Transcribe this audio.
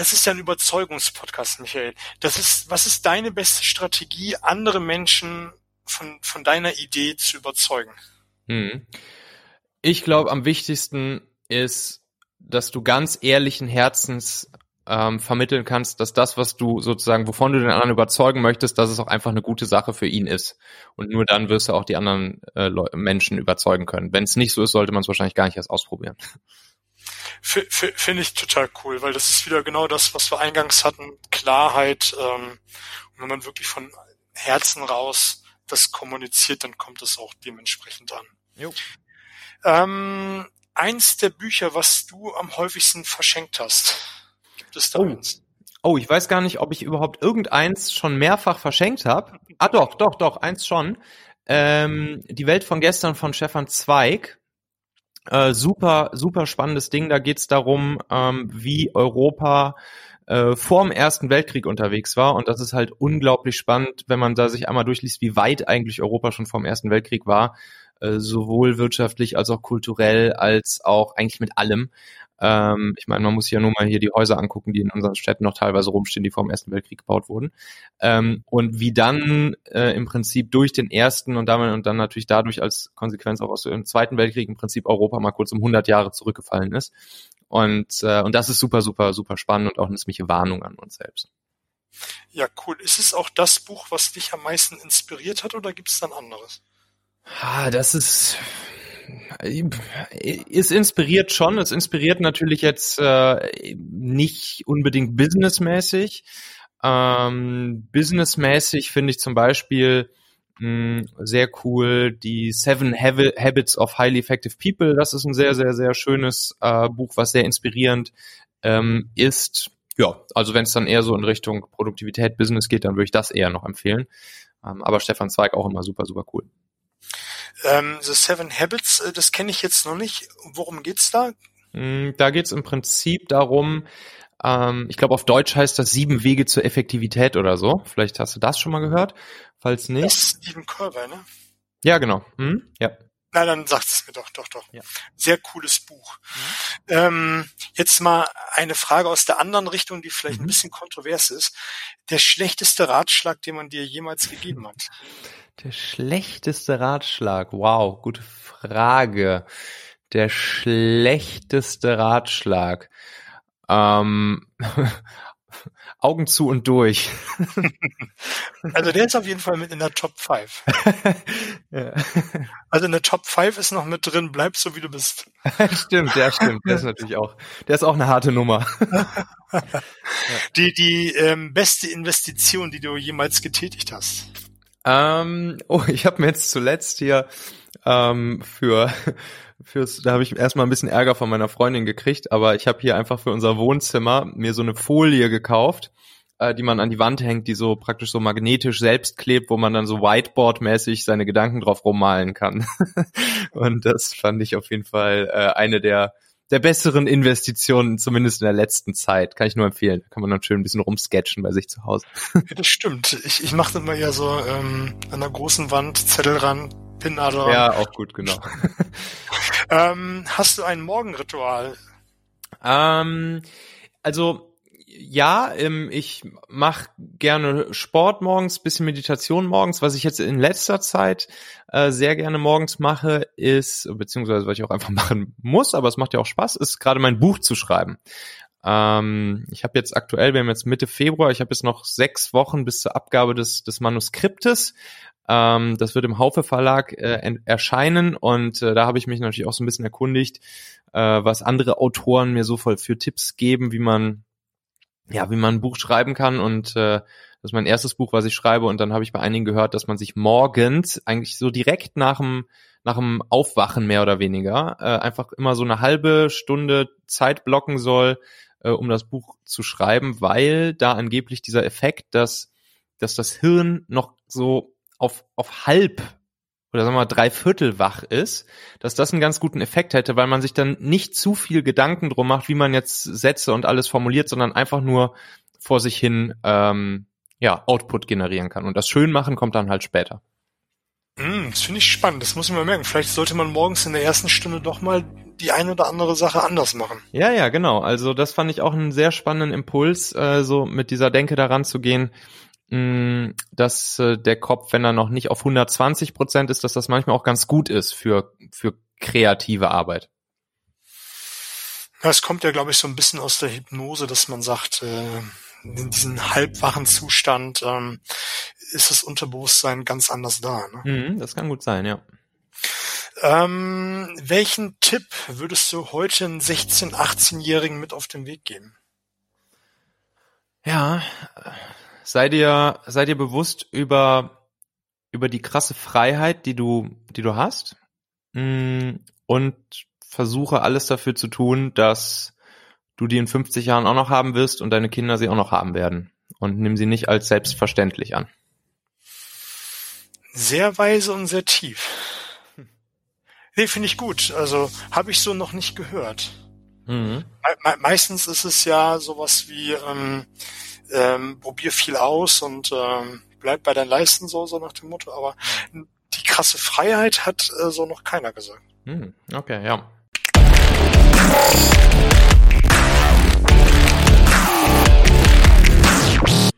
das ist ja ein Überzeugungspodcast, Michael. Das ist, was ist deine beste Strategie, andere Menschen von, von deiner Idee zu überzeugen? Hm. Ich glaube, am wichtigsten ist, dass du ganz ehrlichen Herzens ähm, vermitteln kannst, dass das, was du sozusagen, wovon du den anderen überzeugen möchtest, dass es auch einfach eine gute Sache für ihn ist. Und nur dann wirst du auch die anderen äh, Menschen überzeugen können. Wenn es nicht so ist, sollte man es wahrscheinlich gar nicht erst ausprobieren. Finde ich total cool, weil das ist wieder genau das, was wir eingangs hatten, Klarheit. Ähm, und wenn man wirklich von Herzen raus das kommuniziert, dann kommt es auch dementsprechend an. Jo. Ähm, eins der Bücher, was du am häufigsten verschenkt hast. Gibt es da oh. eins? Oh, ich weiß gar nicht, ob ich überhaupt irgendeins schon mehrfach verschenkt habe. Ah doch, doch, doch, eins schon. Ähm, die Welt von gestern von Stefan Zweig. Äh, super, super spannendes Ding. Da geht's darum, ähm, wie Europa äh, vor dem Ersten Weltkrieg unterwegs war. Und das ist halt unglaublich spannend, wenn man da sich einmal durchliest, wie weit eigentlich Europa schon vor dem Ersten Weltkrieg war. Äh, sowohl wirtschaftlich als auch kulturell als auch eigentlich mit allem. Ähm, ich meine, man muss ja nur mal hier die Häuser angucken, die in unseren Städten noch teilweise rumstehen, die vor dem Ersten Weltkrieg gebaut wurden. Ähm, und wie dann äh, im Prinzip durch den Ersten und damit und dann natürlich dadurch als Konsequenz auch aus dem Zweiten Weltkrieg im Prinzip Europa mal kurz um 100 Jahre zurückgefallen ist. Und, äh, und das ist super, super, super spannend und auch eine ziemliche Warnung an uns selbst. Ja, cool. Ist es auch das Buch, was dich am meisten inspiriert hat oder gibt es dann anderes? Ah, das ist es inspiriert schon. Es inspiriert natürlich jetzt äh, nicht unbedingt businessmäßig. Ähm, businessmäßig finde ich zum Beispiel mh, sehr cool die Seven Habits of Highly Effective People. Das ist ein sehr, sehr, sehr schönes äh, Buch, was sehr inspirierend ähm, ist. Ja, also wenn es dann eher so in Richtung Produktivität, Business geht, dann würde ich das eher noch empfehlen. Ähm, aber Stefan Zweig auch immer super, super cool. Ähm, The Seven Habits, äh, das kenne ich jetzt noch nicht. Worum geht's da? Mm, da geht's im Prinzip darum, ähm, ich glaube auf Deutsch heißt das sieben Wege zur Effektivität oder so. Vielleicht hast du das schon mal gehört. Falls nicht. Das ist Stephen Colbert, ne? Ja, genau. Hm? Ja. Na, dann sagt es mir doch, doch, doch. Ja. Sehr cooles Buch. Mhm. Ähm, jetzt mal eine Frage aus der anderen Richtung, die vielleicht mhm. ein bisschen kontrovers ist. Der schlechteste Ratschlag, den man dir jemals gegeben hat? Der schlechteste Ratschlag. Wow, gute Frage. Der schlechteste Ratschlag. Ähm, Augen zu und durch. also der ist auf jeden Fall mit in der Top 5. ja. Also in der Top 5 ist noch mit drin, bleib so wie du bist. stimmt, der stimmt. Der ist natürlich auch, der ist auch eine harte Nummer. Die, die ähm, beste Investition, die du jemals getätigt hast. Ähm, oh, ich habe mir jetzt zuletzt hier ähm, für fürs, da habe ich erstmal ein bisschen Ärger von meiner Freundin gekriegt, aber ich habe hier einfach für unser Wohnzimmer mir so eine Folie gekauft, äh, die man an die Wand hängt, die so praktisch so magnetisch selbst klebt, wo man dann so Whiteboard-mäßig seine Gedanken drauf rummalen kann. Und das fand ich auf jeden Fall äh, eine der der besseren Investitionen, zumindest in der letzten Zeit. Kann ich nur empfehlen. Da kann man dann schön ein bisschen rumsketchen bei sich zu Hause. Ja, das stimmt. Ich, ich mache das mal ja so ähm, an der großen Wand, Zettel ran, Pinador. Ja, auch gut, genau. ähm, hast du ein Morgenritual? Ähm, also ja, ähm, ich mache gerne Sport morgens, bisschen Meditation morgens. Was ich jetzt in letzter Zeit äh, sehr gerne morgens mache, ist, beziehungsweise was ich auch einfach machen muss, aber es macht ja auch Spaß, ist gerade mein Buch zu schreiben. Ähm, ich habe jetzt aktuell, wir haben jetzt Mitte Februar, ich habe jetzt noch sechs Wochen bis zur Abgabe des, des Manuskriptes. Ähm, das wird im Haufe Verlag äh, erscheinen und äh, da habe ich mich natürlich auch so ein bisschen erkundigt, äh, was andere Autoren mir so voll für Tipps geben, wie man ja, wie man ein Buch schreiben kann. Und äh, das ist mein erstes Buch, was ich schreibe. Und dann habe ich bei einigen gehört, dass man sich morgens eigentlich so direkt nach dem nach dem Aufwachen mehr oder weniger äh, einfach immer so eine halbe Stunde Zeit blocken soll, äh, um das Buch zu schreiben, weil da angeblich dieser Effekt, dass dass das Hirn noch so auf auf halb oder sagen wir mal drei Viertel wach ist, dass das einen ganz guten Effekt hätte, weil man sich dann nicht zu viel Gedanken drum macht, wie man jetzt Sätze und alles formuliert, sondern einfach nur vor sich hin ähm, ja Output generieren kann. Und das Schönmachen kommt dann halt später. Mm, das finde ich spannend. Das muss ich mal merken. Vielleicht sollte man morgens in der ersten Stunde doch mal die eine oder andere Sache anders machen. Ja, ja, genau. Also das fand ich auch einen sehr spannenden Impuls, äh, so mit dieser Denke daran zu gehen, mh, dass äh, der Kopf, wenn er noch nicht auf 120 Prozent ist, dass das manchmal auch ganz gut ist für, für kreative Arbeit. Ja, es kommt ja, glaube ich, so ein bisschen aus der Hypnose, dass man sagt, äh, in diesem halbwachen Zustand ähm, ist das Unterbewusstsein ganz anders da. Ne? Mhm, das kann gut sein, ja. Ähm, welchen Tipp würdest du heute einen 16-, 18-Jährigen mit auf den Weg geben? Ja, sei dir, sei dir bewusst über, über die krasse Freiheit, die du, die du hast. Mm, und versuche alles dafür zu tun, dass du die in 50 Jahren auch noch haben wirst und deine Kinder sie auch noch haben werden. Und nimm sie nicht als selbstverständlich an. Sehr weise und sehr tief. Nee, finde ich gut. Also habe ich so noch nicht gehört. Mhm. Me meistens ist es ja sowas wie ähm, ähm, probier viel aus und ähm, bleib bei deinen Leisten so, so nach dem Motto. Aber die krasse Freiheit hat äh, so noch keiner gesagt. Hm, okay, ja.